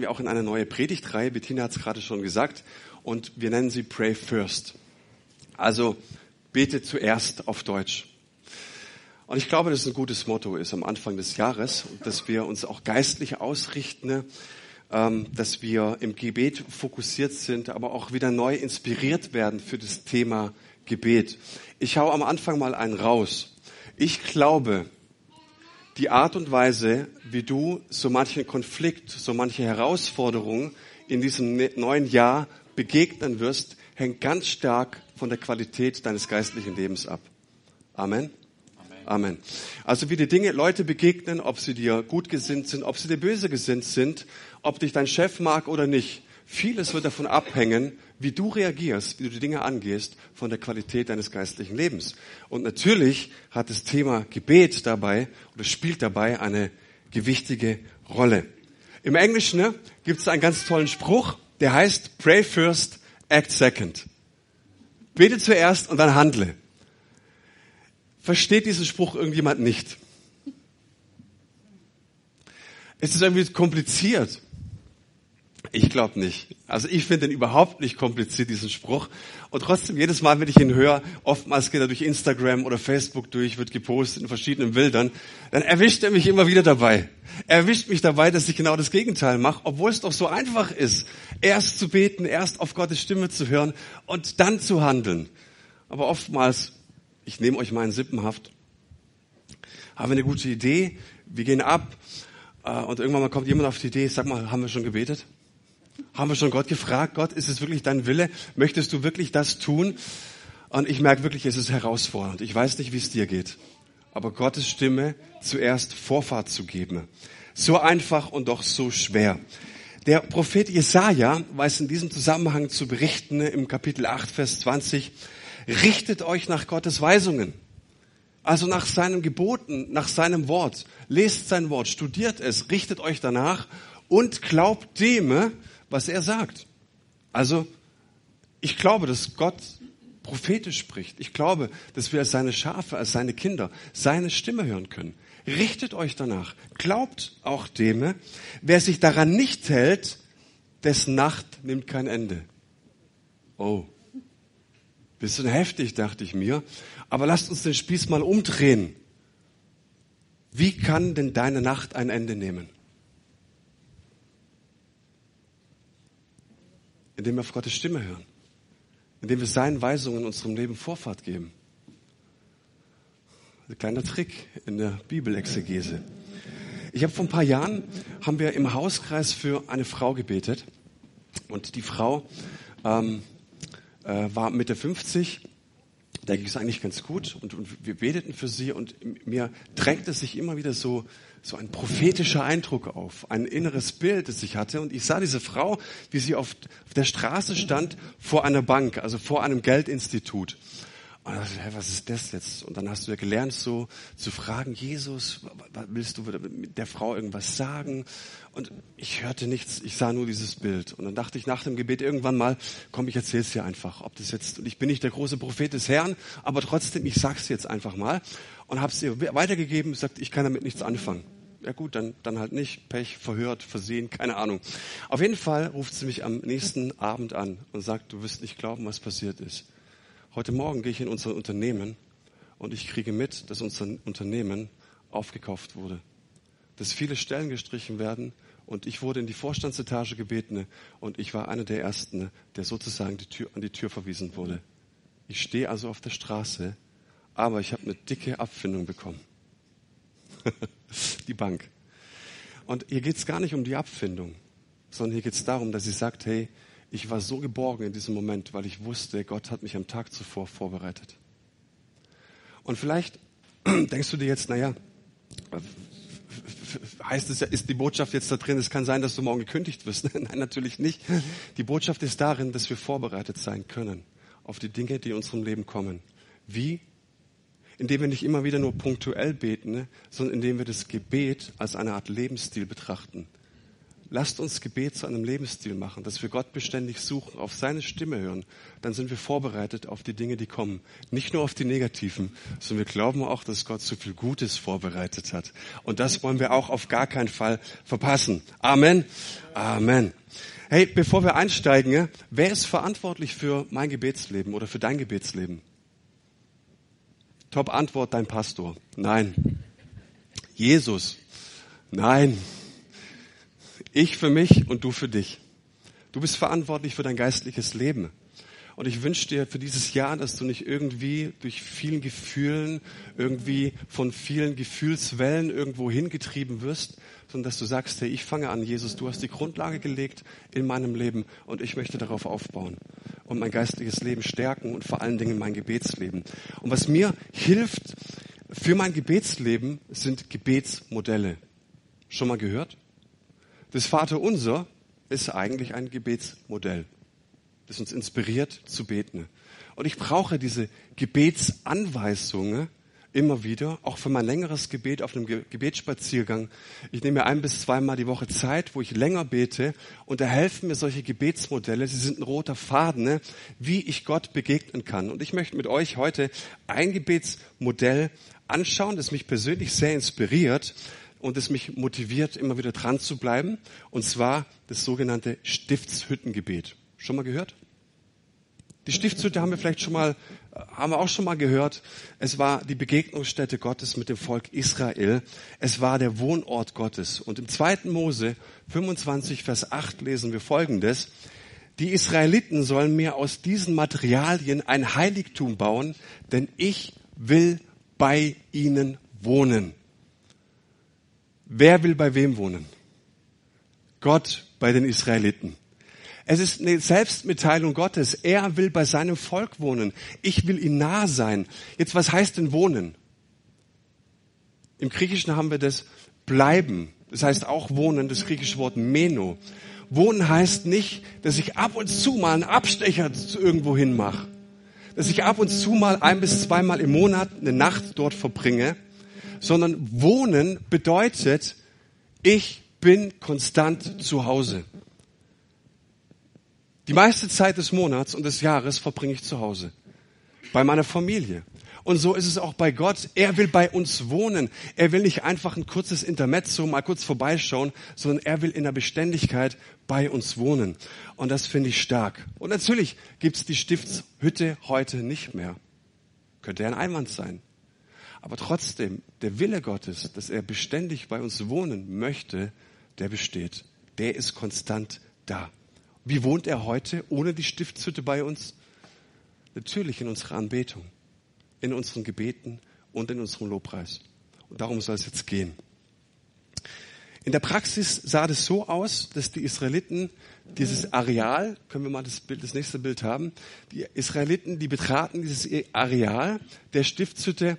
wir auch in eine neue Predigtreihe. Bettina hat es gerade schon gesagt. Und wir nennen sie Pray First. Also bete zuerst auf Deutsch. Und ich glaube, dass es ein gutes Motto ist am Anfang des Jahres, dass wir uns auch geistlich ausrichten, ähm, dass wir im Gebet fokussiert sind, aber auch wieder neu inspiriert werden für das Thema Gebet. Ich hau am Anfang mal einen raus. Ich glaube, die Art und Weise, wie du so manchen Konflikt, so manche Herausforderung in diesem ne-, neuen Jahr begegnen wirst, hängt ganz stark von der Qualität deines geistlichen Lebens ab. Amen. Amen. Also wie die Dinge Leute begegnen, ob sie dir gut gesinnt sind, ob sie dir böse gesinnt sind, ob dich dein Chef mag oder nicht. Vieles wird davon abhängen, wie du reagierst, wie du die Dinge angehst, von der Qualität deines geistlichen Lebens. Und natürlich hat das Thema Gebet dabei oder spielt dabei eine gewichtige Rolle. Im Englischen ne, gibt es einen ganz tollen Spruch, der heißt Pray first, act second. Bete zuerst und dann handle. Versteht diesen Spruch irgendjemand nicht? Es ist irgendwie kompliziert. Ich glaube nicht. Also ich finde den überhaupt nicht kompliziert, diesen Spruch. Und trotzdem, jedes Mal, wenn ich ihn höre, oftmals geht er durch Instagram oder Facebook durch, wird gepostet in verschiedenen Bildern, dann erwischt er mich immer wieder dabei. Er erwischt mich dabei, dass ich genau das Gegenteil mache, obwohl es doch so einfach ist, erst zu beten, erst auf Gottes Stimme zu hören und dann zu handeln. Aber oftmals, ich nehme euch in Sippenhaft, haben wir eine gute Idee, wir gehen ab, äh, und irgendwann mal kommt jemand auf die Idee, sag mal, haben wir schon gebetet? Haben wir schon Gott gefragt, Gott, ist es wirklich dein Wille? Möchtest du wirklich das tun? Und ich merke wirklich, es ist herausfordernd. Ich weiß nicht, wie es dir geht. Aber Gottes Stimme zuerst Vorfahrt zu geben. So einfach und doch so schwer. Der Prophet Jesaja weiß in diesem Zusammenhang zu berichten im Kapitel 8, Vers 20, richtet euch nach Gottes Weisungen. Also nach seinen Geboten, nach seinem Wort. Lest sein Wort, studiert es, richtet euch danach und glaubt dem, was er sagt. Also, ich glaube, dass Gott prophetisch spricht. Ich glaube, dass wir als seine Schafe, als seine Kinder seine Stimme hören können. Richtet euch danach. Glaubt auch dem, wer sich daran nicht hält, dessen Nacht nimmt kein Ende. Oh. Bisschen heftig, dachte ich mir. Aber lasst uns den Spieß mal umdrehen. Wie kann denn deine Nacht ein Ende nehmen? Indem wir auf Gottes Stimme hören, indem wir seinen Weisungen in unserem Leben Vorfahrt geben. Ein kleiner Trick in der Bibelexegese. Ich habe vor ein paar Jahren haben wir im Hauskreis für eine Frau gebetet und die Frau ähm, äh, war Mitte 50 da ging es eigentlich ganz gut und, und, wir beteten für sie und mir drängte sich immer wieder so, so ein prophetischer Eindruck auf, ein inneres Bild, das ich hatte und ich sah diese Frau, wie sie auf, auf der Straße stand vor einer Bank, also vor einem Geldinstitut und dann dachte ich, was ist das jetzt? Und dann hast du ja gelernt, so zu fragen, Jesus, willst du der Frau irgendwas sagen? Und ich hörte nichts, ich sah nur dieses Bild. Und dann dachte ich nach dem Gebet irgendwann mal, komm, ich erzähl's dir einfach, ob das jetzt, und ich bin nicht der große Prophet des Herrn, aber trotzdem, ich sag's jetzt einfach mal. Und hab's ihr weitergegeben, sagt, ich kann damit nichts anfangen. Ja gut, dann, dann halt nicht. Pech, verhört, versehen, keine Ahnung. Auf jeden Fall ruft sie mich am nächsten Abend an und sagt, du wirst nicht glauben, was passiert ist. Heute Morgen gehe ich in unser Unternehmen und ich kriege mit, dass unser Unternehmen aufgekauft wurde. Dass viele Stellen gestrichen werden und ich wurde in die Vorstandsetage gebeten und ich war einer der Ersten, der sozusagen die Tür, an die Tür verwiesen wurde. Ich stehe also auf der Straße, aber ich habe eine dicke Abfindung bekommen. die Bank. Und hier geht es gar nicht um die Abfindung, sondern hier geht es darum, dass sie sagt, hey, ich war so geborgen in diesem Moment, weil ich wusste, Gott hat mich am Tag zuvor vorbereitet. Und vielleicht denkst du dir jetzt, naja, heißt es ja, ist die Botschaft jetzt da drin, es kann sein, dass du morgen gekündigt wirst. Nein, natürlich nicht. Die Botschaft ist darin, dass wir vorbereitet sein können auf die Dinge, die in unserem Leben kommen. Wie? Indem wir nicht immer wieder nur punktuell beten, sondern indem wir das Gebet als eine Art Lebensstil betrachten lasst uns Gebet zu einem Lebensstil machen, dass wir Gott beständig suchen, auf seine Stimme hören. Dann sind wir vorbereitet auf die Dinge, die kommen. Nicht nur auf die negativen, sondern wir glauben auch, dass Gott so viel Gutes vorbereitet hat. Und das wollen wir auch auf gar keinen Fall verpassen. Amen. Amen. Hey, bevor wir einsteigen, wer ist verantwortlich für mein Gebetsleben oder für dein Gebetsleben? Top Antwort, dein Pastor. Nein. Jesus. Nein. Ich für mich und du für dich. Du bist verantwortlich für dein geistliches Leben. Und ich wünsche dir für dieses Jahr, dass du nicht irgendwie durch vielen Gefühlen, irgendwie von vielen Gefühlswellen irgendwo hingetrieben wirst, sondern dass du sagst, hey, ich fange an, Jesus, du hast die Grundlage gelegt in meinem Leben und ich möchte darauf aufbauen und mein geistliches Leben stärken und vor allen Dingen mein Gebetsleben. Und was mir hilft für mein Gebetsleben sind Gebetsmodelle. Schon mal gehört? Das Vaterunser ist eigentlich ein Gebetsmodell das uns inspiriert zu beten. Und ich brauche diese Gebetsanweisungen immer wieder, auch für mein längeres Gebet auf einem Gebetsspaziergang. Ich nehme mir ein bis zweimal die Woche Zeit, wo ich länger bete und da helfen mir solche Gebetsmodelle. Sie sind ein roter Faden, ne, wie ich Gott begegnen kann. Und ich möchte mit euch heute ein Gebetsmodell anschauen, das mich persönlich sehr inspiriert und das mich motiviert, immer wieder dran zu bleiben. Und zwar das sogenannte Stiftshüttengebet. Schon mal gehört? Die Stiftshütte haben wir vielleicht schon mal, haben wir auch schon mal gehört. Es war die Begegnungsstätte Gottes mit dem Volk Israel. Es war der Wohnort Gottes. Und im zweiten Mose 25, Vers 8 lesen wir Folgendes. Die Israeliten sollen mir aus diesen Materialien ein Heiligtum bauen, denn ich will bei ihnen wohnen. Wer will bei wem wohnen? Gott bei den Israeliten. Es ist eine Selbstmitteilung Gottes. Er will bei seinem Volk wohnen. Ich will ihm nah sein. Jetzt, was heißt denn wohnen? Im Griechischen haben wir das bleiben. Das heißt auch wohnen, das griechische Wort meno. Wohnen heißt nicht, dass ich ab und zu mal einen Abstecher irgendwo hin mache. Dass ich ab und zu mal ein bis zweimal im Monat eine Nacht dort verbringe. Sondern wohnen bedeutet, ich bin konstant zu Hause. Die meiste Zeit des Monats und des Jahres verbringe ich zu Hause. Bei meiner Familie. Und so ist es auch bei Gott. Er will bei uns wohnen. Er will nicht einfach ein kurzes Intermezzo mal kurz vorbeischauen, sondern er will in der Beständigkeit bei uns wohnen. Und das finde ich stark. Und natürlich gibt es die Stiftshütte heute nicht mehr. Könnte ja ein Einwand sein. Aber trotzdem, der Wille Gottes, dass er beständig bei uns wohnen möchte, der besteht. Der ist konstant da. Wie wohnt er heute ohne die Stiftshütte bei uns? Natürlich in unserer Anbetung, in unseren Gebeten und in unserem Lobpreis. Und darum soll es jetzt gehen. In der Praxis sah das so aus, dass die Israeliten dieses Areal, können wir mal das, Bild, das nächste Bild haben, die Israeliten, die betraten dieses Areal der Stiftshütte.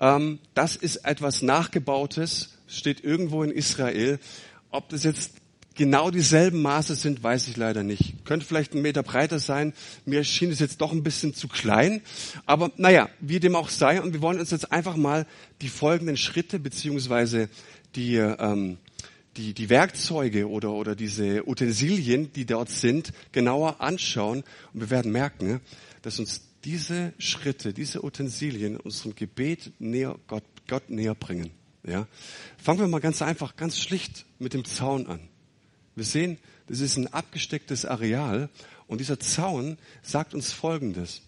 Ähm, das ist etwas Nachgebautes, steht irgendwo in Israel. Ob das jetzt genau dieselben Maße sind, weiß ich leider nicht. Könnte vielleicht einen Meter breiter sein. Mir schien es jetzt doch ein bisschen zu klein. Aber naja, wie dem auch sei. Und wir wollen uns jetzt einfach mal die folgenden Schritte beziehungsweise die, ähm, die, die Werkzeuge oder, oder diese Utensilien, die dort sind, genauer anschauen. Und wir werden merken, dass uns diese Schritte, diese Utensilien unserem Gebet näher, Gott, Gott näher bringen. Ja? Fangen wir mal ganz einfach, ganz schlicht mit dem Zaun an. Wir sehen, das ist ein abgestecktes Areal und dieser Zaun sagt uns Folgendes.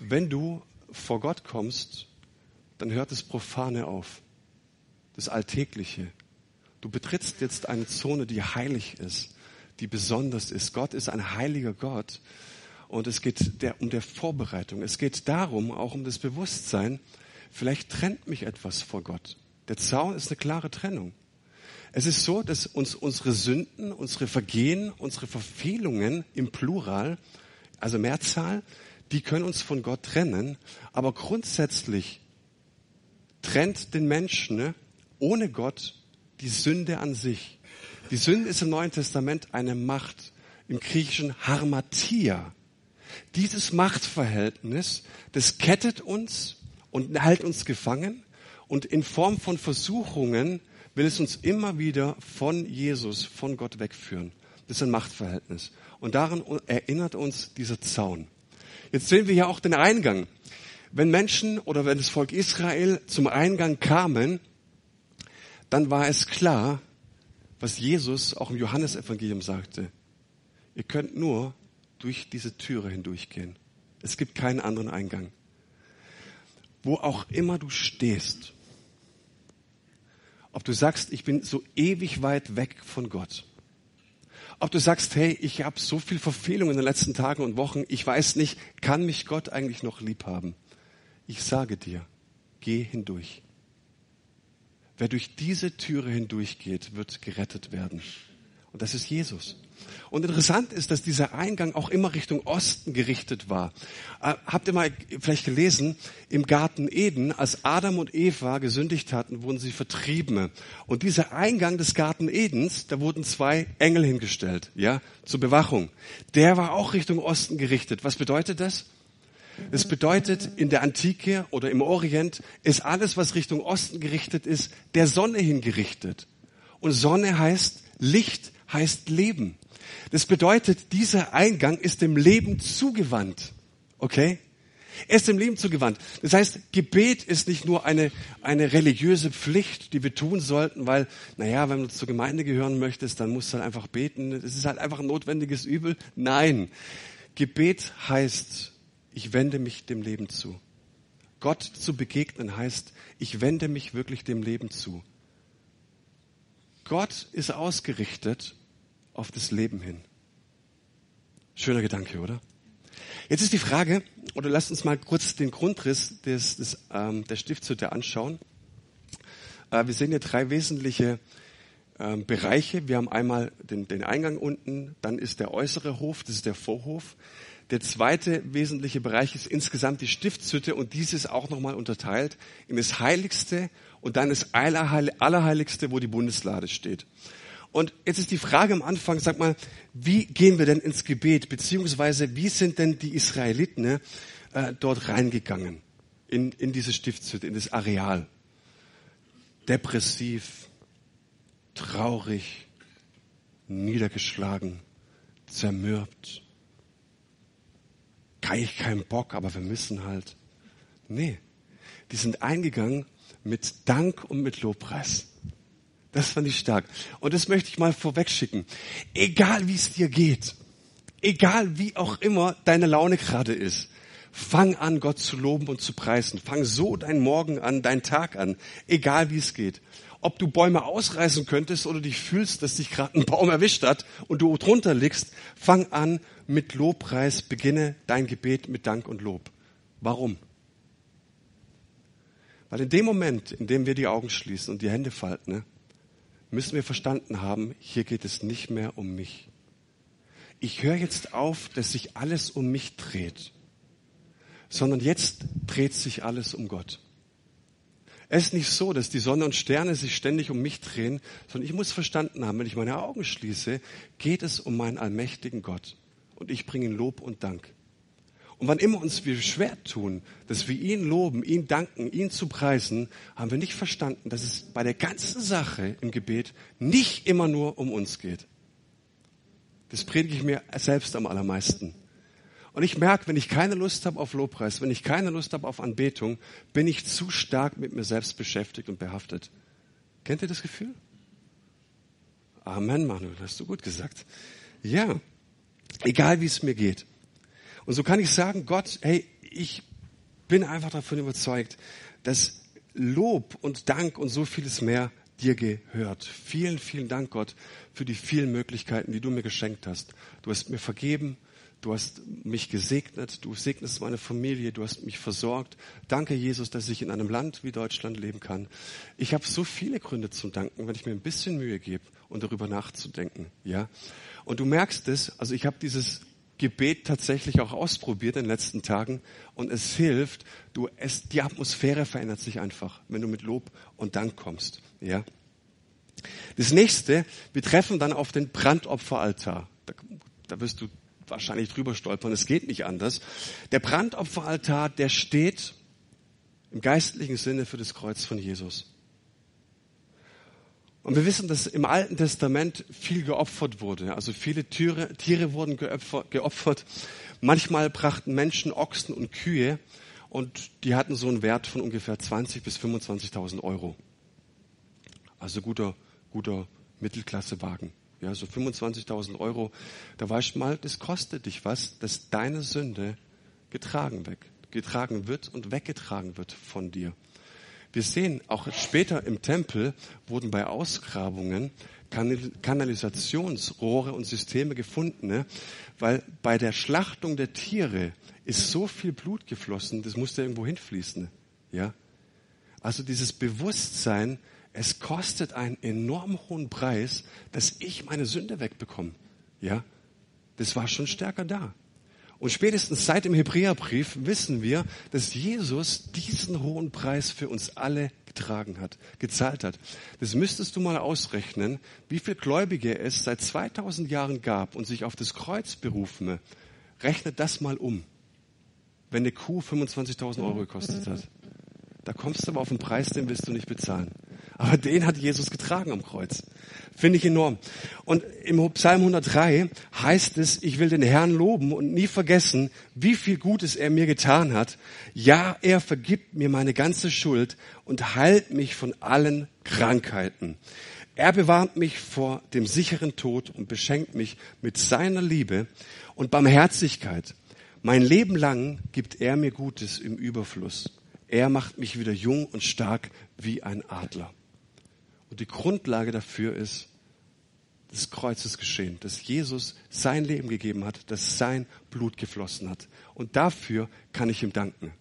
Wenn du vor Gott kommst, dann hört das Profane auf, das Alltägliche. Du betrittst jetzt eine Zone, die heilig ist, die besonders ist. Gott ist ein heiliger Gott und es geht der, um der Vorbereitung. Es geht darum, auch um das Bewusstsein, vielleicht trennt mich etwas vor Gott. Der Zaun ist eine klare Trennung. Es ist so, dass uns unsere Sünden, unsere Vergehen, unsere Verfehlungen im Plural, also Mehrzahl, die können uns von Gott trennen. Aber grundsätzlich trennt den Menschen ne, ohne Gott die Sünde an sich. Die Sünde ist im Neuen Testament eine Macht, im Griechischen Harmatia. Dieses Machtverhältnis, das kettet uns und hält uns gefangen und in Form von Versuchungen will es uns immer wieder von Jesus, von Gott wegführen. Das ist ein Machtverhältnis. Und daran erinnert uns dieser Zaun. Jetzt sehen wir ja auch den Eingang. Wenn Menschen oder wenn das Volk Israel zum Eingang kamen, dann war es klar, was Jesus auch im Johannesevangelium sagte. Ihr könnt nur durch diese Türe hindurchgehen. Es gibt keinen anderen Eingang. Wo auch immer du stehst, ob du sagst, ich bin so ewig weit weg von Gott, ob du sagst, hey, ich habe so viel Verfehlung in den letzten Tagen und Wochen, ich weiß nicht, kann mich Gott eigentlich noch lieb haben? Ich sage dir, geh hindurch. Wer durch diese Türe hindurchgeht, wird gerettet werden. Und das ist Jesus. Und interessant ist, dass dieser Eingang auch immer Richtung Osten gerichtet war. Äh, habt ihr mal vielleicht gelesen, im Garten Eden, als Adam und Eva gesündigt hatten, wurden sie vertrieben. Und dieser Eingang des Garten Edens, da wurden zwei Engel hingestellt, ja, zur Bewachung. Der war auch Richtung Osten gerichtet. Was bedeutet das? Es bedeutet, in der Antike oder im Orient ist alles, was Richtung Osten gerichtet ist, der Sonne hingerichtet. Und Sonne heißt Licht, heißt Leben. Das bedeutet, dieser Eingang ist dem Leben zugewandt. Okay? Er ist dem Leben zugewandt. Das heißt, Gebet ist nicht nur eine, eine religiöse Pflicht, die wir tun sollten, weil, naja, wenn du zur Gemeinde gehören möchtest, dann musst du halt einfach beten. Das ist halt einfach ein notwendiges Übel. Nein. Gebet heißt, ich wende mich dem Leben zu. Gott zu begegnen heißt, ich wende mich wirklich dem Leben zu. Gott ist ausgerichtet auf das Leben hin. Schöner Gedanke, oder? Jetzt ist die Frage, oder lasst uns mal kurz den Grundriss des, des, ähm, der Stiftshütte anschauen. Äh, wir sehen hier drei wesentliche ähm, Bereiche. Wir haben einmal den, den Eingang unten, dann ist der äußere Hof, das ist der Vorhof. Der zweite wesentliche Bereich ist insgesamt die Stiftshütte und dies ist auch nochmal unterteilt in das Heiligste und dann das Allerheiligste, wo die Bundeslade steht. Und jetzt ist die Frage am Anfang, sag mal, wie gehen wir denn ins Gebet, beziehungsweise wie sind denn die Israeliten äh, dort reingegangen in, in diese Stiftshütte, in das Areal? Depressiv, traurig, niedergeschlagen, zermürbt eigentlich keinen Bock, aber wir müssen halt. Nee, die sind eingegangen mit Dank und mit Lobpreis. Das fand ich stark. Und das möchte ich mal vorwegschicken. Egal wie es dir geht, egal wie auch immer deine Laune gerade ist, fang an, Gott zu loben und zu preisen. Fang so deinen Morgen an, deinen Tag an, egal wie es geht. Ob du Bäume ausreißen könntest oder dich fühlst, dass dich gerade ein Baum erwischt hat und du drunter liegst, fang an, mit Lobpreis, beginne dein Gebet mit Dank und Lob. Warum? Weil in dem Moment, in dem wir die Augen schließen und die Hände falten, ne, müssen wir verstanden haben, hier geht es nicht mehr um mich. Ich höre jetzt auf, dass sich alles um mich dreht, sondern jetzt dreht sich alles um Gott. Es ist nicht so, dass die Sonne und Sterne sich ständig um mich drehen, sondern ich muss verstanden haben, wenn ich meine Augen schließe, geht es um meinen allmächtigen Gott und ich bringe ihm Lob und Dank. Und wann immer uns wir schwer tun, dass wir ihn loben, ihn danken, ihn zu preisen, haben wir nicht verstanden, dass es bei der ganzen Sache im Gebet nicht immer nur um uns geht. Das predige ich mir selbst am allermeisten. Und ich merke, wenn ich keine Lust habe auf Lobpreis, wenn ich keine Lust habe auf Anbetung, bin ich zu stark mit mir selbst beschäftigt und behaftet. Kennt ihr das Gefühl? Amen, Manuel, hast du gut gesagt. Ja. Egal wie es mir geht. Und so kann ich sagen, Gott, hey, ich bin einfach davon überzeugt, dass Lob und Dank und so vieles mehr dir gehört. Vielen, vielen Dank, Gott, für die vielen Möglichkeiten, die du mir geschenkt hast. Du hast mir vergeben, du hast mich gesegnet, du segnest meine Familie, du hast mich versorgt. Danke, Jesus, dass ich in einem Land wie Deutschland leben kann. Ich habe so viele Gründe zum Danken, wenn ich mir ein bisschen Mühe gebe und darüber nachzudenken. Ja, und du merkst es, also ich habe dieses Gebet tatsächlich auch ausprobiert in den letzten Tagen und es hilft, du, es, die Atmosphäre verändert sich einfach, wenn du mit Lob und Dank kommst, ja. Das nächste, wir treffen dann auf den Brandopferaltar. Da, da wirst du wahrscheinlich drüber stolpern, es geht nicht anders. Der Brandopferaltar, der steht im geistlichen Sinne für das Kreuz von Jesus. Und wir wissen, dass im Alten Testament viel geopfert wurde. Also viele Tiere, Tiere wurden geopfert. Manchmal brachten Menschen Ochsen und Kühe und die hatten so einen Wert von ungefähr 20 bis 25.000 Euro. Also guter, guter Mittelklassewagen. Ja, so 25.000 Euro. Da weißt du mal, das kostet dich was, dass deine Sünde getragen, weg, getragen wird und weggetragen wird von dir. Wir sehen auch später im Tempel wurden bei Ausgrabungen Kanalisationsrohre und Systeme gefunden, ne? weil bei der Schlachtung der Tiere ist so viel Blut geflossen, das musste irgendwo hinfließen. Ja? Also dieses Bewusstsein, es kostet einen enorm hohen Preis, dass ich meine Sünde wegbekomme. Ja? Das war schon stärker da. Und spätestens seit dem Hebräerbrief wissen wir, dass Jesus diesen hohen Preis für uns alle getragen hat, gezahlt hat. Das müsstest du mal ausrechnen, wie viel Gläubige es seit 2000 Jahren gab und sich auf das Kreuz berufen. Rechnet das mal um. Wenn eine Kuh 25.000 Euro gekostet hat. Da kommst du aber auf einen Preis, den willst du nicht bezahlen. Aber den hat Jesus getragen am Kreuz. Finde ich enorm. Und im Psalm 103 heißt es, ich will den Herrn loben und nie vergessen, wie viel Gutes er mir getan hat. Ja, er vergibt mir meine ganze Schuld und heilt mich von allen Krankheiten. Er bewahrt mich vor dem sicheren Tod und beschenkt mich mit seiner Liebe und Barmherzigkeit. Mein Leben lang gibt er mir Gutes im Überfluss. Er macht mich wieder jung und stark wie ein Adler. Und die Grundlage dafür ist des Kreuzes geschehen, dass Jesus sein Leben gegeben hat, dass sein Blut geflossen hat. Und dafür kann ich ihm danken.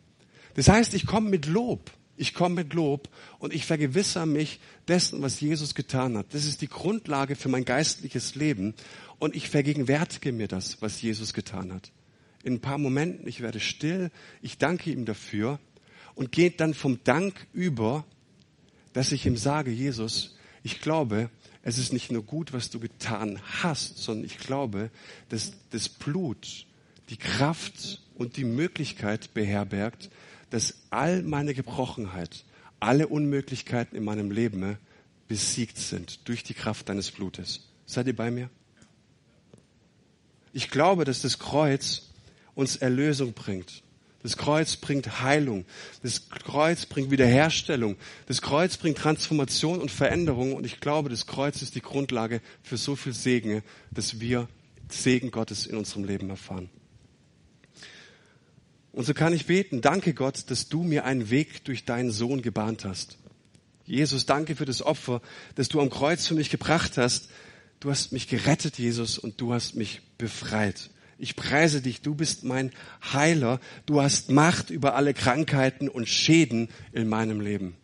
Das heißt, ich komme mit Lob. Ich komme mit Lob und ich vergewissere mich dessen, was Jesus getan hat. Das ist die Grundlage für mein geistliches Leben und ich vergegenwärtige mir das, was Jesus getan hat. In ein paar Momenten, ich werde still, ich danke ihm dafür und gehe dann vom Dank über dass ich ihm sage, Jesus, ich glaube, es ist nicht nur gut, was du getan hast, sondern ich glaube, dass das Blut die Kraft und die Möglichkeit beherbergt, dass all meine Gebrochenheit, alle Unmöglichkeiten in meinem Leben besiegt sind durch die Kraft deines Blutes. Seid ihr bei mir? Ich glaube, dass das Kreuz uns Erlösung bringt. Das Kreuz bringt Heilung. Das Kreuz bringt Wiederherstellung. Das Kreuz bringt Transformation und Veränderung. Und ich glaube, das Kreuz ist die Grundlage für so viel Segen, dass wir Segen Gottes in unserem Leben erfahren. Und so kann ich beten, danke Gott, dass du mir einen Weg durch deinen Sohn gebahnt hast. Jesus, danke für das Opfer, das du am Kreuz für mich gebracht hast. Du hast mich gerettet, Jesus, und du hast mich befreit. Ich preise dich, du bist mein Heiler, du hast Macht über alle Krankheiten und Schäden in meinem Leben.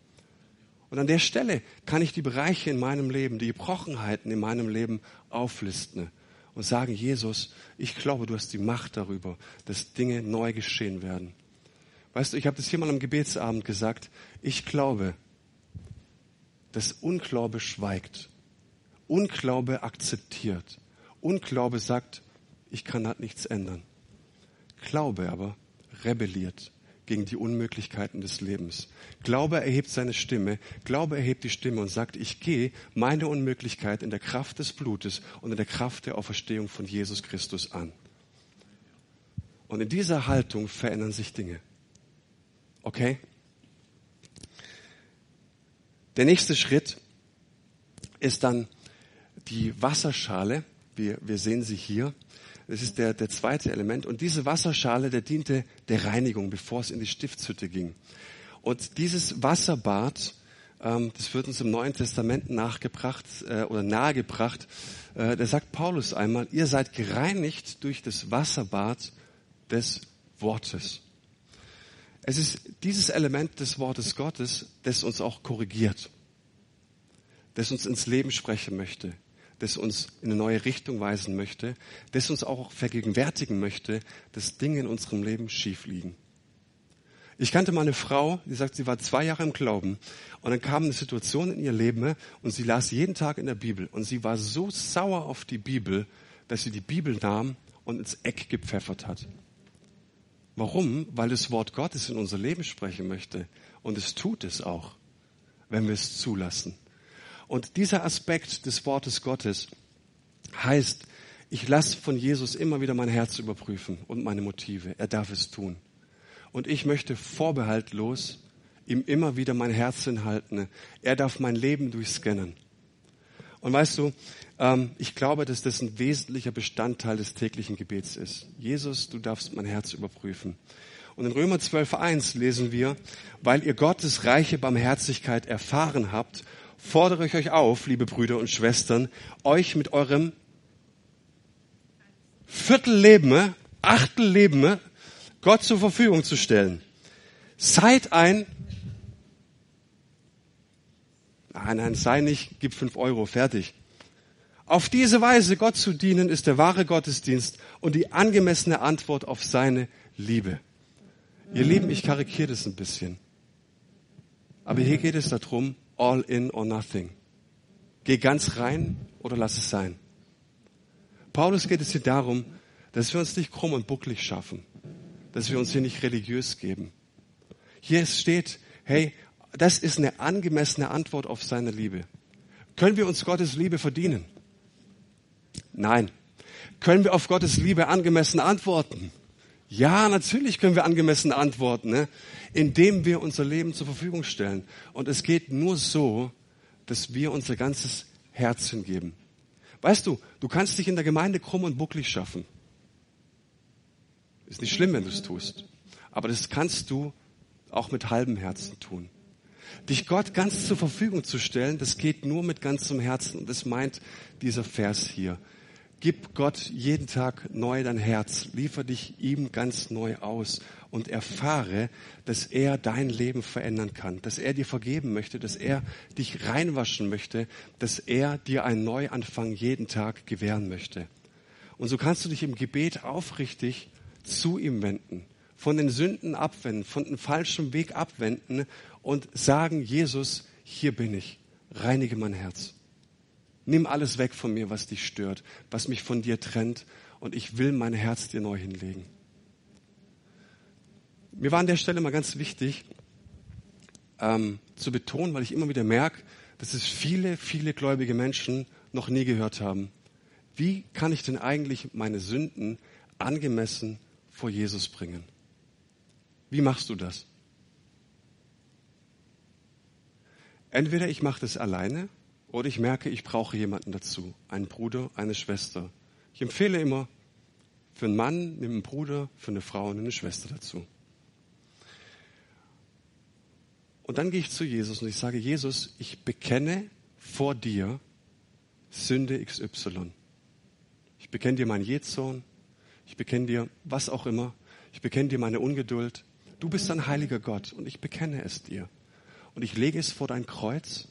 Und an der Stelle kann ich die Bereiche in meinem Leben, die Gebrochenheiten in meinem Leben auflisten und sagen, Jesus, ich glaube, du hast die Macht darüber, dass Dinge neu geschehen werden. Weißt du, ich habe das hier mal am Gebetsabend gesagt, ich glaube, dass Unglaube schweigt, Unglaube akzeptiert, Unglaube sagt, ich kann halt nichts ändern. Glaube aber rebelliert gegen die Unmöglichkeiten des Lebens. Glaube erhebt seine Stimme, Glaube erhebt die Stimme und sagt, ich gehe meine Unmöglichkeit in der Kraft des Blutes und in der Kraft der Auferstehung von Jesus Christus an. Und in dieser Haltung verändern sich Dinge. Okay? Der nächste Schritt ist dann die Wasserschale. Wir, wir sehen sie hier. Das ist der, der zweite Element. Und diese Wasserschale, der diente der Reinigung, bevor es in die Stiftshütte ging. Und dieses Wasserbad, ähm, das wird uns im Neuen Testament nachgebracht äh, oder nahegebracht. Äh, da sagt Paulus einmal, ihr seid gereinigt durch das Wasserbad des Wortes. Es ist dieses Element des Wortes Gottes, das uns auch korrigiert, das uns ins Leben sprechen möchte, das uns in eine neue Richtung weisen möchte, das uns auch vergegenwärtigen möchte, dass Dinge in unserem Leben schief liegen. Ich kannte mal eine Frau, die sagt, sie war zwei Jahre im Glauben und dann kam eine Situation in ihr Leben und sie las jeden Tag in der Bibel und sie war so sauer auf die Bibel, dass sie die Bibel nahm und ins Eck gepfeffert hat. Warum? Weil das Wort Gottes in unser Leben sprechen möchte und es tut es auch, wenn wir es zulassen. Und dieser Aspekt des Wortes Gottes heißt, ich lasse von Jesus immer wieder mein Herz überprüfen und meine Motive. Er darf es tun. Und ich möchte vorbehaltlos ihm immer wieder mein Herz hinhalten. Er darf mein Leben durchscannen. Und weißt du, ähm, ich glaube, dass das ein wesentlicher Bestandteil des täglichen Gebets ist. Jesus, du darfst mein Herz überprüfen. Und in Römer 12.1 lesen wir, weil ihr Gottes reiche Barmherzigkeit erfahren habt, fordere ich euch auf, liebe Brüder und Schwestern, euch mit eurem Viertelleben, Achtelleben Gott zur Verfügung zu stellen. Seid ein Nein, nein, sei nicht, gib fünf Euro, fertig. Auf diese Weise Gott zu dienen, ist der wahre Gottesdienst und die angemessene Antwort auf seine Liebe. Ihr Lieben, ich karikiere das ein bisschen. Aber hier geht es darum, all in or nothing. Geh ganz rein oder lass es sein. Paulus geht es hier darum, dass wir uns nicht krumm und bucklig schaffen, dass wir uns hier nicht religiös geben. Hier steht, hey, das ist eine angemessene Antwort auf seine Liebe. Können wir uns Gottes Liebe verdienen? Nein. Können wir auf Gottes Liebe angemessen antworten? Ja, natürlich können wir angemessen antworten, ne? indem wir unser Leben zur Verfügung stellen. Und es geht nur so, dass wir unser ganzes Herz hingeben. Weißt du, du kannst dich in der Gemeinde krumm und bucklig schaffen. Ist nicht schlimm, wenn du es tust. Aber das kannst du auch mit halbem Herzen tun. Dich Gott ganz zur Verfügung zu stellen, das geht nur mit ganzem Herzen. Und das meint dieser Vers hier. Gib Gott jeden Tag neu dein Herz, liefer dich ihm ganz neu aus. Und erfahre, dass er dein Leben verändern kann, dass er dir vergeben möchte, dass er dich reinwaschen möchte, dass er dir einen Neuanfang jeden Tag gewähren möchte. Und so kannst du dich im Gebet aufrichtig zu ihm wenden, von den Sünden abwenden, von dem falschen Weg abwenden. Und sagen, Jesus, hier bin ich, reinige mein Herz. Nimm alles weg von mir, was dich stört, was mich von dir trennt und ich will mein Herz dir neu hinlegen. Mir war an der Stelle mal ganz wichtig ähm, zu betonen, weil ich immer wieder merke, dass es viele, viele gläubige Menschen noch nie gehört haben. Wie kann ich denn eigentlich meine Sünden angemessen vor Jesus bringen? Wie machst du das? Entweder ich mache das alleine oder ich merke, ich brauche jemanden dazu. Einen Bruder, eine Schwester. Ich empfehle immer, für einen Mann nimm einen Bruder, für eine Frau eine Schwester dazu. Und dann gehe ich zu Jesus und ich sage, Jesus, ich bekenne vor dir Sünde XY. Ich bekenne dir meinen Jezorn. Ich bekenne dir was auch immer. Ich bekenne dir meine Ungeduld. Du bist ein heiliger Gott und ich bekenne es dir. Und ich lege es vor dein Kreuz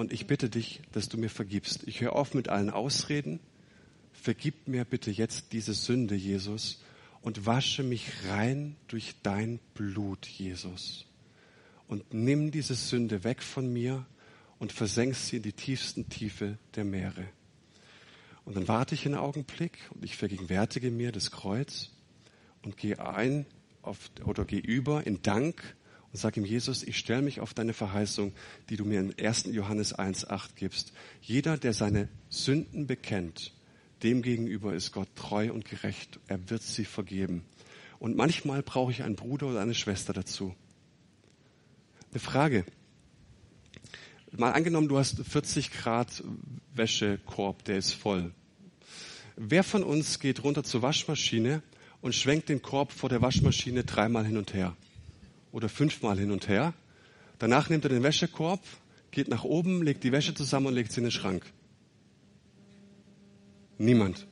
und ich bitte dich, dass du mir vergibst. Ich höre auf mit allen Ausreden. Vergib mir bitte jetzt diese Sünde, Jesus, und wasche mich rein durch dein Blut, Jesus. Und nimm diese Sünde weg von mir und versenk sie in die tiefsten Tiefe der Meere. Und dann warte ich einen Augenblick und ich vergegenwärtige mir das Kreuz und gehe ein auf, oder gehe über in Dank und sag ihm, Jesus, ich stelle mich auf deine Verheißung, die du mir in 1. Johannes 1.8 gibst. Jeder, der seine Sünden bekennt, dem gegenüber ist Gott treu und gerecht. Er wird sie vergeben. Und manchmal brauche ich einen Bruder oder eine Schwester dazu. Eine Frage. Mal angenommen, du hast 40 Grad Wäschekorb, der ist voll. Wer von uns geht runter zur Waschmaschine und schwenkt den Korb vor der Waschmaschine dreimal hin und her? Oder fünfmal hin und her. Danach nimmt er den Wäschekorb, geht nach oben, legt die Wäsche zusammen und legt sie in den Schrank. Niemand.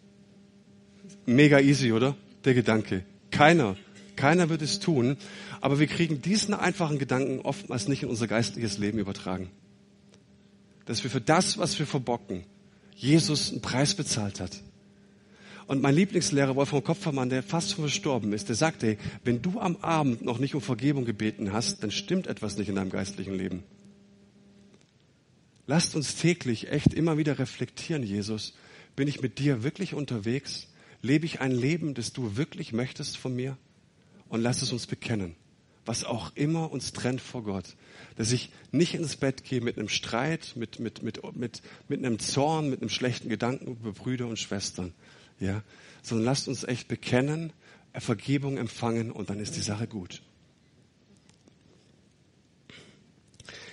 Mega easy, oder? Der Gedanke. Keiner. Keiner wird es tun. Aber wir kriegen diesen einfachen Gedanken oftmals nicht in unser geistliches Leben übertragen. Dass wir für das, was wir verbocken, Jesus einen Preis bezahlt hat. Und mein Lieblingslehrer Wolfgang Kopfermann, der fast verstorben ist, der sagte, wenn du am Abend noch nicht um Vergebung gebeten hast, dann stimmt etwas nicht in deinem geistlichen Leben. Lasst uns täglich echt immer wieder reflektieren, Jesus. Bin ich mit dir wirklich unterwegs? Lebe ich ein Leben, das du wirklich möchtest von mir? Und lass es uns bekennen. was auch immer uns trennt vor Gott. Dass ich nicht ins Bett gehe mit einem Streit, mit, mit, mit, mit, mit einem Zorn, mit einem schlechten Gedanken über Brüder und Schwestern. Ja? Sondern lasst uns echt bekennen, Vergebung empfangen und dann ist die Sache gut.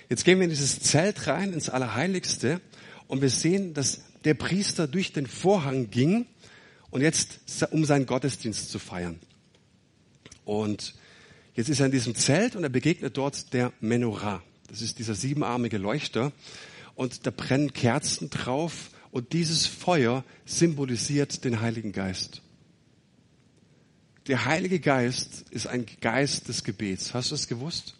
Jetzt gehen wir in dieses Zelt rein, ins Allerheiligste, und wir sehen, dass der Priester durch den Vorhang ging und jetzt, um seinen Gottesdienst zu feiern. Und jetzt ist er in diesem Zelt und er begegnet dort der Menorah. Das ist dieser siebenarmige Leuchter. Und da brennen Kerzen drauf und dieses Feuer symbolisiert den Heiligen Geist. Der Heilige Geist ist ein Geist des Gebets. Hast du es gewusst?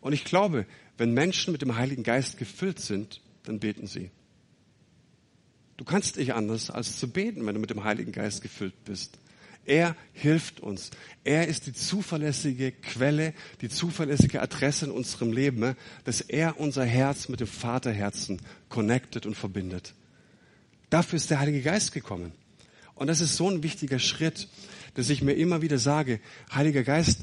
Und ich glaube, wenn Menschen mit dem Heiligen Geist gefüllt sind, dann beten sie. Du kannst nicht anders als zu beten, wenn du mit dem Heiligen Geist gefüllt bist. Er hilft uns. Er ist die zuverlässige Quelle, die zuverlässige Adresse in unserem Leben, dass er unser Herz mit dem Vaterherzen connectet und verbindet. Dafür ist der Heilige Geist gekommen. Und das ist so ein wichtiger Schritt, dass ich mir immer wieder sage, Heiliger Geist,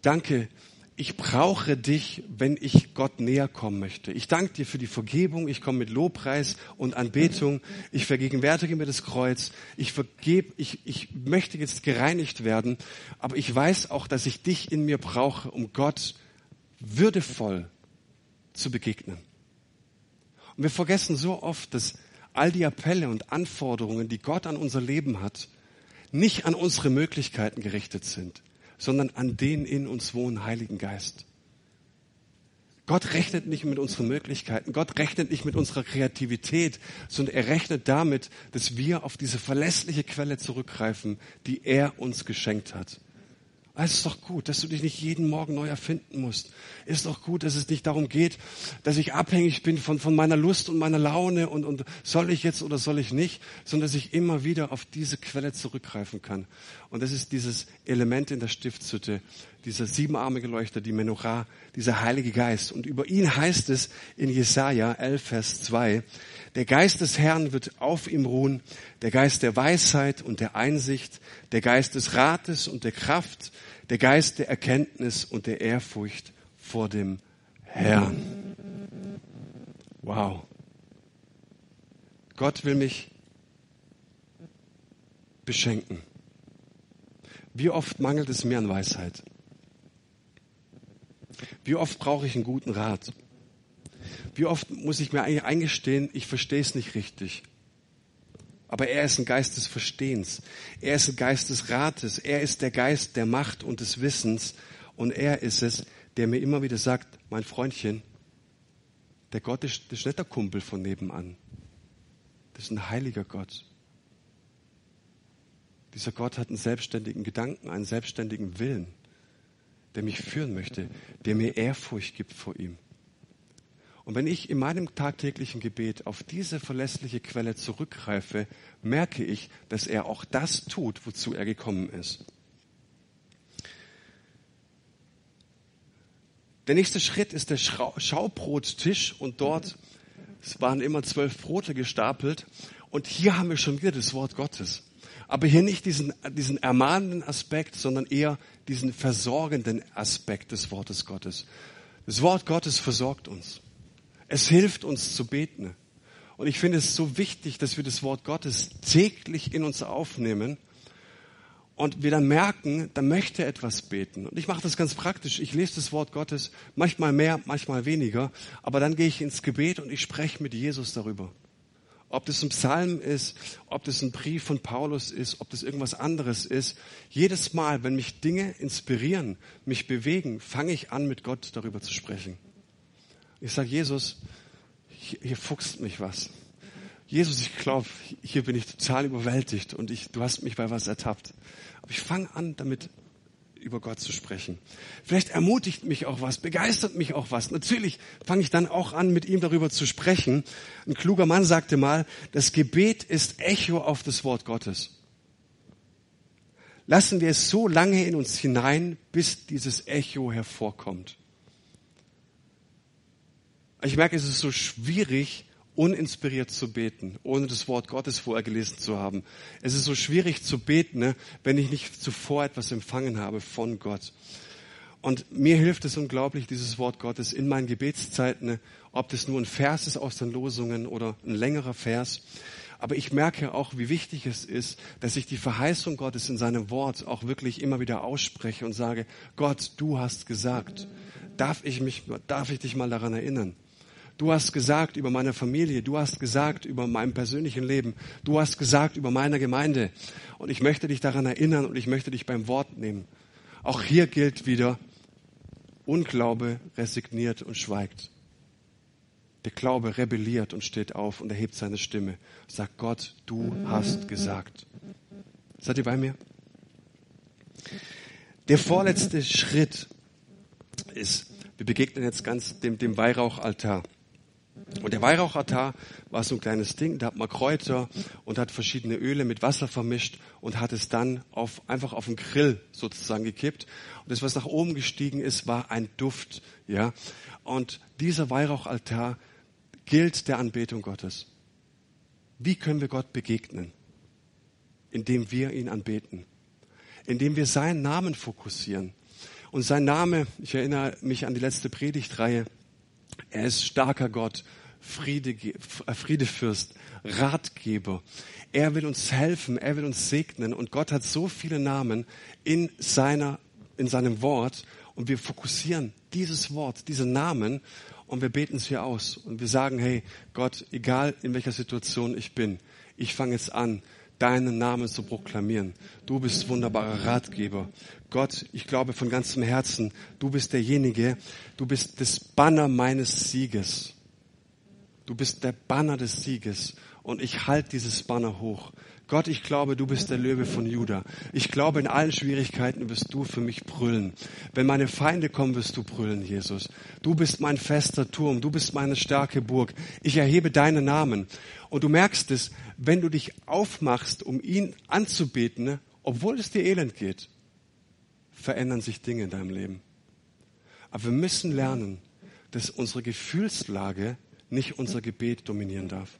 danke, ich brauche dich, wenn ich Gott näher kommen möchte. Ich danke dir für die Vergebung. Ich komme mit Lobpreis und Anbetung. Ich vergegenwärtige mir das Kreuz. Ich vergebe, ich, ich möchte jetzt gereinigt werden. Aber ich weiß auch, dass ich dich in mir brauche, um Gott würdevoll zu begegnen. Und wir vergessen so oft, dass all die Appelle und Anforderungen, die Gott an unser Leben hat, nicht an unsere Möglichkeiten gerichtet sind sondern an den in uns wohnen Heiligen Geist. Gott rechnet nicht mit unseren Möglichkeiten, Gott rechnet nicht mit unserer Kreativität, sondern er rechnet damit, dass wir auf diese verlässliche Quelle zurückgreifen, die er uns geschenkt hat. Es ist doch gut, dass du dich nicht jeden Morgen neu erfinden musst. Es ist doch gut, dass es nicht darum geht, dass ich abhängig bin von, von meiner Lust und meiner Laune und, und soll ich jetzt oder soll ich nicht, sondern dass ich immer wieder auf diese Quelle zurückgreifen kann. Und das ist dieses Element in der Stiftshütte, dieser siebenarmige Leuchter, die Menorah, dieser Heilige Geist. Und über ihn heißt es in Jesaja 11, Vers 2, der Geist des Herrn wird auf ihm ruhen, der Geist der Weisheit und der Einsicht, der Geist des Rates und der Kraft, der Geist der Erkenntnis und der Ehrfurcht vor dem Herrn. Wow. Gott will mich beschenken. Wie oft mangelt es mir an Weisheit? Wie oft brauche ich einen guten Rat? Wie oft muss ich mir eigentlich eingestehen, ich verstehe es nicht richtig? Aber er ist ein Geist des Verstehens. Er ist ein Geist des Rates. Er ist der Geist der Macht und des Wissens. Und er ist es, der mir immer wieder sagt, mein Freundchen, der Gott ist, das ist nicht der Kumpel von nebenan. Das ist ein heiliger Gott. Dieser Gott hat einen selbstständigen Gedanken, einen selbstständigen Willen, der mich führen möchte, der mir Ehrfurcht gibt vor ihm. Und wenn ich in meinem tagtäglichen Gebet auf diese verlässliche Quelle zurückgreife, merke ich, dass er auch das tut, wozu er gekommen ist. Der nächste Schritt ist der Schaubrottisch und dort waren immer zwölf Brote gestapelt und hier haben wir schon wieder das Wort Gottes. Aber hier nicht diesen, diesen ermahnenden Aspekt, sondern eher diesen versorgenden Aspekt des Wortes Gottes. Das Wort Gottes versorgt uns. Es hilft uns zu beten. Und ich finde es so wichtig, dass wir das Wort Gottes täglich in uns aufnehmen und wir dann merken, da möchte etwas beten. Und ich mache das ganz praktisch. Ich lese das Wort Gottes manchmal mehr, manchmal weniger, aber dann gehe ich ins Gebet und ich spreche mit Jesus darüber. Ob das ein Psalm ist, ob das ein Brief von Paulus ist, ob das irgendwas anderes ist. Jedes Mal, wenn mich Dinge inspirieren, mich bewegen, fange ich an, mit Gott darüber zu sprechen. Ich sage, Jesus, hier, hier fuchst mich was. Jesus, ich glaube, hier bin ich total überwältigt und ich, du hast mich bei was ertappt. Aber ich fange an, damit über Gott zu sprechen. Vielleicht ermutigt mich auch was, begeistert mich auch was. Natürlich fange ich dann auch an, mit ihm darüber zu sprechen. Ein kluger Mann sagte mal, das Gebet ist Echo auf das Wort Gottes. Lassen wir es so lange in uns hinein, bis dieses Echo hervorkommt. Ich merke, es ist so schwierig, uninspiriert zu beten, ohne das Wort Gottes vorher gelesen zu haben. Es ist so schwierig zu beten, ne, wenn ich nicht zuvor etwas empfangen habe von Gott. Und mir hilft es unglaublich, dieses Wort Gottes in meinen Gebetszeiten, ob das nur ein Vers ist aus den Losungen oder ein längerer Vers. Aber ich merke auch, wie wichtig es ist, dass ich die Verheißung Gottes in seinem Wort auch wirklich immer wieder ausspreche und sage, Gott, du hast gesagt. Darf ich mich, darf ich dich mal daran erinnern? Du hast gesagt über meine Familie, du hast gesagt über mein persönlichen Leben, du hast gesagt über meine Gemeinde. Und ich möchte dich daran erinnern und ich möchte dich beim Wort nehmen. Auch hier gilt wieder, Unglaube resigniert und schweigt. Der Glaube rebelliert und steht auf und erhebt seine Stimme. Sagt Gott, du hast gesagt. Seid ihr bei mir? Der vorletzte Schritt ist, wir begegnen jetzt ganz dem, dem Weihrauchaltar. Und der Weihrauchaltar war so ein kleines Ding, da hat man Kräuter und hat verschiedene Öle mit Wasser vermischt und hat es dann auf, einfach auf den Grill sozusagen gekippt. Und das, was nach oben gestiegen ist, war ein Duft, ja. Und dieser Weihrauchaltar gilt der Anbetung Gottes. Wie können wir Gott begegnen? Indem wir ihn anbeten. Indem wir seinen Namen fokussieren. Und sein Name, ich erinnere mich an die letzte Predigtreihe, er ist starker Gott, Friede, äh, Friedefürst, Ratgeber. Er will uns helfen, er will uns segnen und Gott hat so viele Namen in seiner, in seinem Wort und wir fokussieren dieses Wort, diesen Namen und wir beten es hier aus und wir sagen, hey Gott, egal in welcher Situation ich bin, ich fange jetzt an, deinen Namen zu proklamieren. Du bist wunderbarer Ratgeber. Gott, ich glaube von ganzem Herzen, du bist derjenige, du bist das Banner meines Sieges. Du bist der Banner des Sieges und ich halte dieses Banner hoch. Gott, ich glaube, du bist der Löwe von Juda. Ich glaube, in allen Schwierigkeiten wirst du für mich brüllen. Wenn meine Feinde kommen, wirst du brüllen, Jesus. Du bist mein fester Turm. Du bist meine starke Burg. Ich erhebe deinen Namen. Und du merkst es, wenn du dich aufmachst, um ihn anzubeten, obwohl es dir elend geht, verändern sich Dinge in deinem Leben. Aber wir müssen lernen, dass unsere Gefühlslage nicht unser Gebet dominieren darf.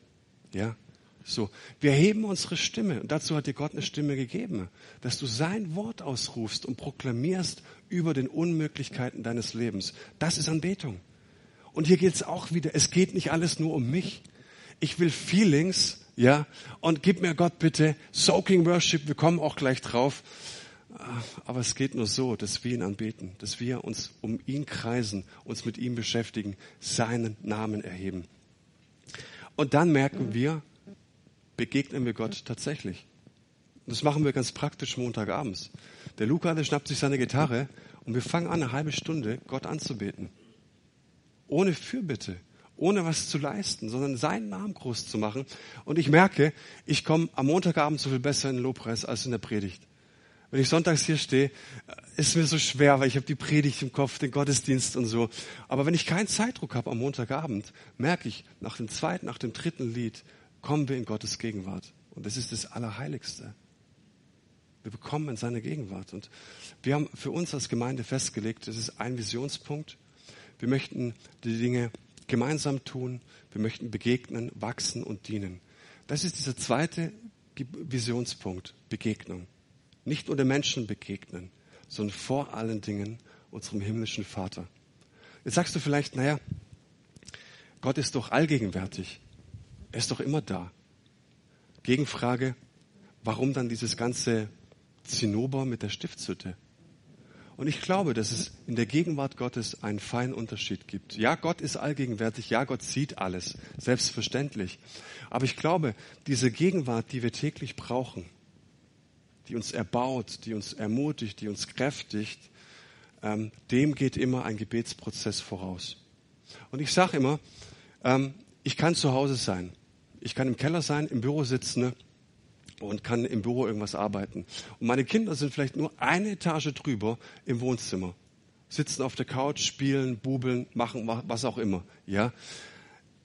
Ja? So. Wir heben unsere Stimme. Und dazu hat dir Gott eine Stimme gegeben. Dass du sein Wort ausrufst und proklamierst über den Unmöglichkeiten deines Lebens. Das ist Anbetung. Und hier geht es auch wieder. Es geht nicht alles nur um mich. Ich will Feelings, ja. Und gib mir Gott bitte Soaking Worship. Wir kommen auch gleich drauf. Aber es geht nur so, dass wir ihn anbeten, dass wir uns um ihn kreisen, uns mit ihm beschäftigen, seinen Namen erheben. Und dann merken wir, begegnen wir Gott tatsächlich. Und das machen wir ganz praktisch Montagabends. Der Luca, der schnappt sich seine Gitarre und wir fangen an, eine halbe Stunde Gott anzubeten. Ohne Fürbitte, ohne was zu leisten, sondern seinen Namen groß zu machen. Und ich merke, ich komme am Montagabend so viel besser in den Lobpreis als in der Predigt. Wenn ich sonntags hier stehe, ist mir so schwer, weil ich habe die Predigt im Kopf, den Gottesdienst und so. Aber wenn ich keinen Zeitdruck habe am Montagabend, merke ich nach dem zweiten, nach dem dritten Lied, kommen wir in Gottes Gegenwart. Und das ist das Allerheiligste. Wir bekommen in seine Gegenwart. Und wir haben für uns als Gemeinde festgelegt, das ist ein Visionspunkt. Wir möchten die Dinge gemeinsam tun. Wir möchten begegnen, wachsen und dienen. Das ist dieser zweite Visionspunkt, Begegnung. Nicht nur den Menschen begegnen, sondern vor allen Dingen unserem himmlischen Vater. Jetzt sagst du vielleicht, naja, Gott ist doch allgegenwärtig. Er ist doch immer da. Gegenfrage, warum dann dieses ganze Zinnober mit der Stiftshütte? Und ich glaube, dass es in der Gegenwart Gottes einen feinen Unterschied gibt. Ja, Gott ist allgegenwärtig, ja, Gott sieht alles, selbstverständlich. Aber ich glaube, diese Gegenwart, die wir täglich brauchen, die uns erbaut, die uns ermutigt, die uns kräftigt, ähm, dem geht immer ein Gebetsprozess voraus. Und ich sage immer, ähm, ich kann zu Hause sein. Ich kann im Keller sein, im Büro sitzen ne, und kann im Büro irgendwas arbeiten. Und meine Kinder sind vielleicht nur eine Etage drüber im Wohnzimmer. Sitzen auf der Couch, spielen, bubeln, machen was auch immer. Ja.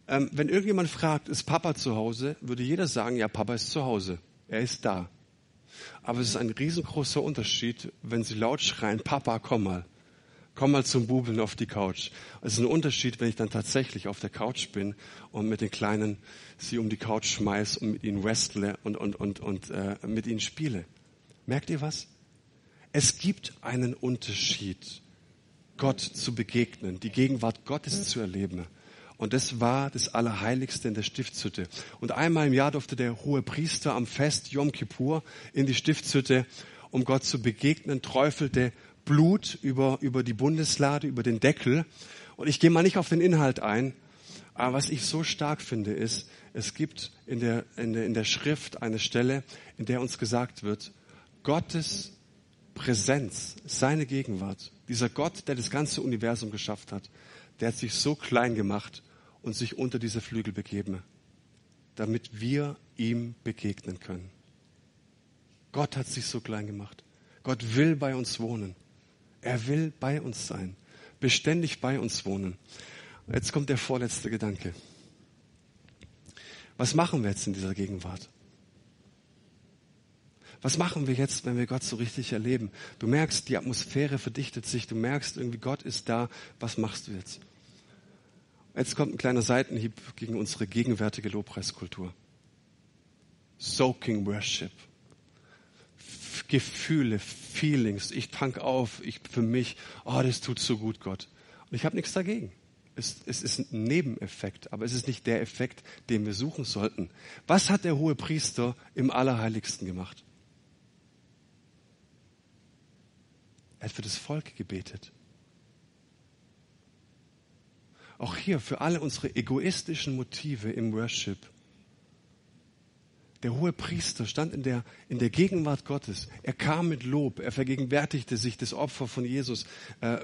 Ähm, wenn irgendjemand fragt, ist Papa zu Hause, würde jeder sagen, ja, Papa ist zu Hause. Er ist da. Aber es ist ein riesengroßer Unterschied, wenn sie laut schreien, Papa, komm mal komm mal zum Bubeln auf die Couch. Es ist ein Unterschied, wenn ich dann tatsächlich auf der Couch bin und mit den Kleinen sie um die Couch schmeiß und mit ihnen wrestle und, und, und, und äh, mit ihnen spiele. Merkt ihr was? Es gibt einen Unterschied Gott zu begegnen, die Gegenwart Gottes zu erleben. Und das war das Allerheiligste in der Stiftshütte. Und einmal im Jahr durfte der hohe Priester am Fest Yom Kippur in die Stiftshütte, um Gott zu begegnen, träufelte Blut über, über die Bundeslade, über den Deckel. Und ich gehe mal nicht auf den Inhalt ein, aber was ich so stark finde, ist, es gibt in der, in der, in der Schrift eine Stelle, in der uns gesagt wird, Gottes Präsenz, seine Gegenwart, dieser Gott, der das ganze Universum geschafft hat, der hat sich so klein gemacht und sich unter diese Flügel begeben, damit wir ihm begegnen können. Gott hat sich so klein gemacht. Gott will bei uns wohnen. Er will bei uns sein, beständig bei uns wohnen. Jetzt kommt der vorletzte Gedanke. Was machen wir jetzt in dieser Gegenwart? Was machen wir jetzt, wenn wir Gott so richtig erleben? Du merkst, die Atmosphäre verdichtet sich, du merkst irgendwie, Gott ist da. Was machst du jetzt? Jetzt kommt ein kleiner Seitenhieb gegen unsere gegenwärtige Lobpreiskultur. Soaking Worship. Gefühle, Feelings. Ich tank auf, ich für mich, oh, das tut so gut, Gott. Und ich habe nichts dagegen. Es, es ist ein Nebeneffekt, aber es ist nicht der Effekt, den wir suchen sollten. Was hat der hohe Priester im Allerheiligsten gemacht? Er hat für das Volk gebetet. Auch hier für alle unsere egoistischen Motive im Worship. Der hohe Priester stand in der, in der Gegenwart Gottes. Er kam mit Lob. Er vergegenwärtigte sich das Opfer von Jesus. Äh,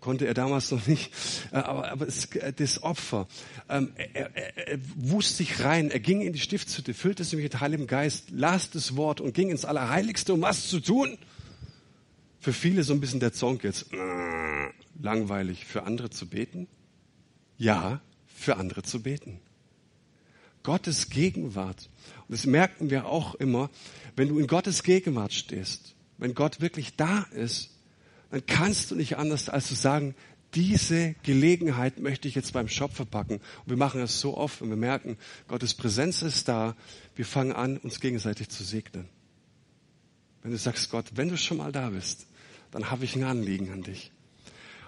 konnte er damals noch nicht. Äh, aber, aber es, äh, das Opfer. Ähm, er, er, er wusch sich rein. Er ging in die Stiftshütte, füllte sich mit Heiligem Geist, las das Wort und ging ins Allerheiligste, um was zu tun? Für viele so ein bisschen der Zonk jetzt. Langweilig. Für andere zu beten? Ja, für andere zu beten. Gottes Gegenwart. Und das merken wir auch immer, wenn du in Gottes Gegenwart stehst, wenn Gott wirklich da ist, dann kannst du nicht anders als zu sagen, diese Gelegenheit möchte ich jetzt beim Shop verpacken. Und wir machen das so oft und wir merken, Gottes Präsenz ist da. Wir fangen an, uns gegenseitig zu segnen. Wenn du sagst, Gott, wenn du schon mal da bist, dann habe ich ein Anliegen an dich.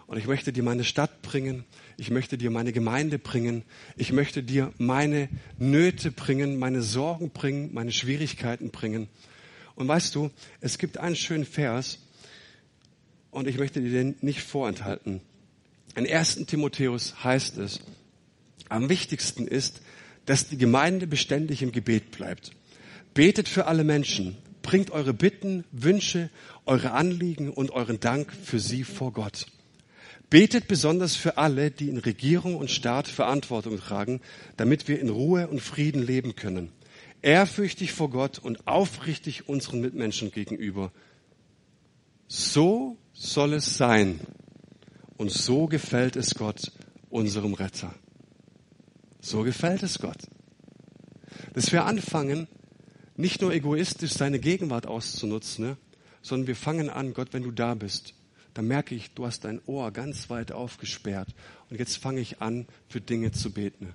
Und ich möchte dir meine Stadt bringen. Ich möchte dir meine Gemeinde bringen. Ich möchte dir meine Nöte bringen, meine Sorgen bringen, meine Schwierigkeiten bringen. Und weißt du, es gibt einen schönen Vers und ich möchte dir den nicht vorenthalten. In 1. Timotheus heißt es, am wichtigsten ist, dass die Gemeinde beständig im Gebet bleibt. Betet für alle Menschen. Bringt eure Bitten, Wünsche, eure Anliegen und euren Dank für sie vor Gott. Betet besonders für alle, die in Regierung und Staat Verantwortung tragen, damit wir in Ruhe und Frieden leben können. Ehrfürchtig vor Gott und aufrichtig unseren Mitmenschen gegenüber. So soll es sein. Und so gefällt es Gott, unserem Retter. So gefällt es Gott. Dass wir anfangen, nicht nur egoistisch seine Gegenwart auszunutzen, ne, sondern wir fangen an, Gott, wenn du da bist, dann merke ich, du hast dein Ohr ganz weit aufgesperrt. Und jetzt fange ich an, für Dinge zu beten.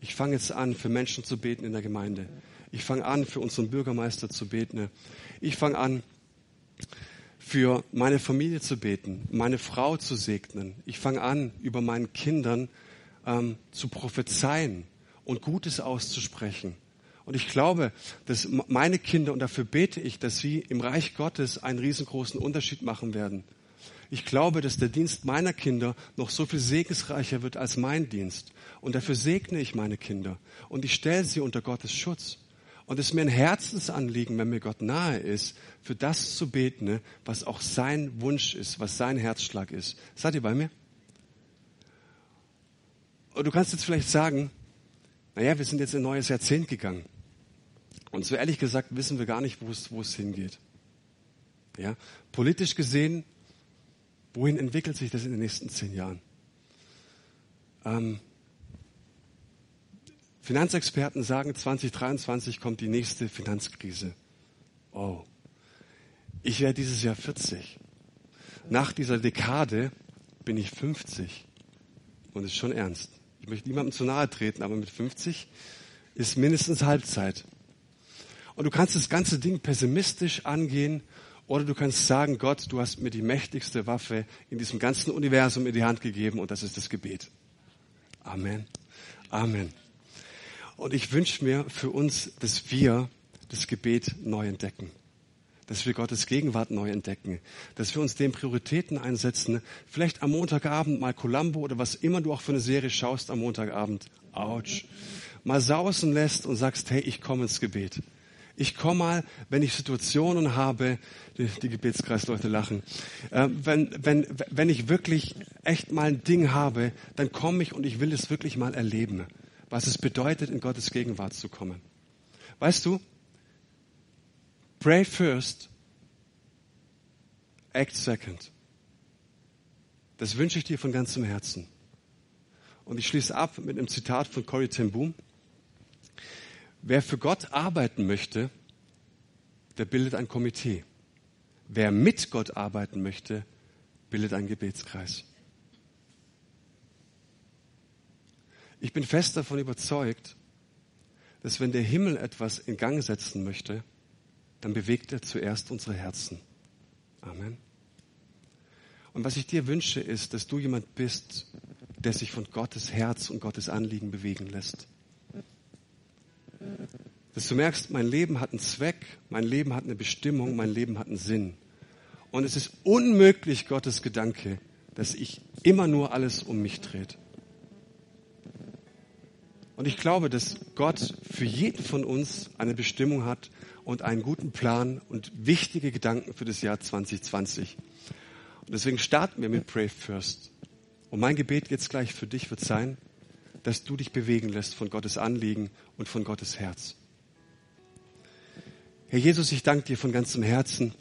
Ich fange jetzt an, für Menschen zu beten in der Gemeinde. Ich fange an, für unseren Bürgermeister zu beten. Ich fange an, für meine Familie zu beten, meine Frau zu segnen. Ich fange an, über meinen Kindern ähm, zu prophezeien und Gutes auszusprechen. Und ich glaube, dass meine Kinder, und dafür bete ich, dass sie im Reich Gottes einen riesengroßen Unterschied machen werden. Ich glaube, dass der Dienst meiner Kinder noch so viel segensreicher wird als mein Dienst. Und dafür segne ich meine Kinder. Und ich stelle sie unter Gottes Schutz. Und es ist mir ein Herzensanliegen, wenn mir Gott nahe ist, für das zu beten, was auch sein Wunsch ist, was sein Herzschlag ist. Seid ihr bei mir? Und du kannst jetzt vielleicht sagen, naja, wir sind jetzt in ein neues Jahrzehnt gegangen. Und so ehrlich gesagt wissen wir gar nicht, wo es, wo es hingeht. Ja, politisch gesehen Wohin entwickelt sich das in den nächsten zehn Jahren? Ähm, Finanzexperten sagen, 2023 kommt die nächste Finanzkrise. Oh, ich werde dieses Jahr 40. Nach dieser Dekade bin ich 50. Und es ist schon ernst. Ich möchte niemandem zu nahe treten, aber mit 50 ist mindestens Halbzeit. Und du kannst das ganze Ding pessimistisch angehen Oder du kannst sagen, Gott, du hast mir die mächtigste Waffe in diesem ganzen Universum in die Hand gegeben und das ist das Gebet. Amen. Amen. Und ich wünsche mir für uns, dass wir das Gebet neu entdecken. Dass wir Gottes Gegenwart neu entdecken. Dass wir uns den Prioritäten einsetzen. Vielleicht am Montagabend mal Columbo oder was immer du auch für eine Serie schaust am Montagabend. Autsch. Mal sausen lässt und sagst, hey, ich komme ins Gebet. Ich komme mal, wenn ich Situationen habe, die, die Gebetskreisleute lachen, äh, wenn, wenn, wenn ich wirklich echt mal ein Ding habe, dann komme ich und ich will es wirklich mal erleben, was es bedeutet, in Gottes Gegenwart zu kommen. Weißt du, pray first, act second. Das wünsche ich dir von ganzem Herzen. Und ich schließe ab mit einem Zitat von Corrie ten Boom. Wer für Gott arbeiten möchte, der bildet ein Komitee. Wer mit Gott arbeiten möchte, bildet einen Gebetskreis. Ich bin fest davon überzeugt, dass wenn der Himmel etwas in Gang setzen möchte, dann bewegt er zuerst unsere Herzen. Amen. Und was ich dir wünsche, ist, dass du jemand bist, der sich von Gottes Herz und Gottes Anliegen bewegen lässt dass du merkst, mein Leben hat einen Zweck, mein Leben hat eine Bestimmung, mein Leben hat einen Sinn. Und es ist unmöglich Gottes Gedanke, dass ich immer nur alles um mich dreht. Und ich glaube, dass Gott für jeden von uns eine Bestimmung hat und einen guten Plan und wichtige Gedanken für das Jahr 2020. Und deswegen starten wir mit Pray First. Und mein Gebet jetzt gleich für dich wird sein, dass du dich bewegen lässt von Gottes Anliegen und von Gottes Herz. Herr Jesus, ich danke dir von ganzem Herzen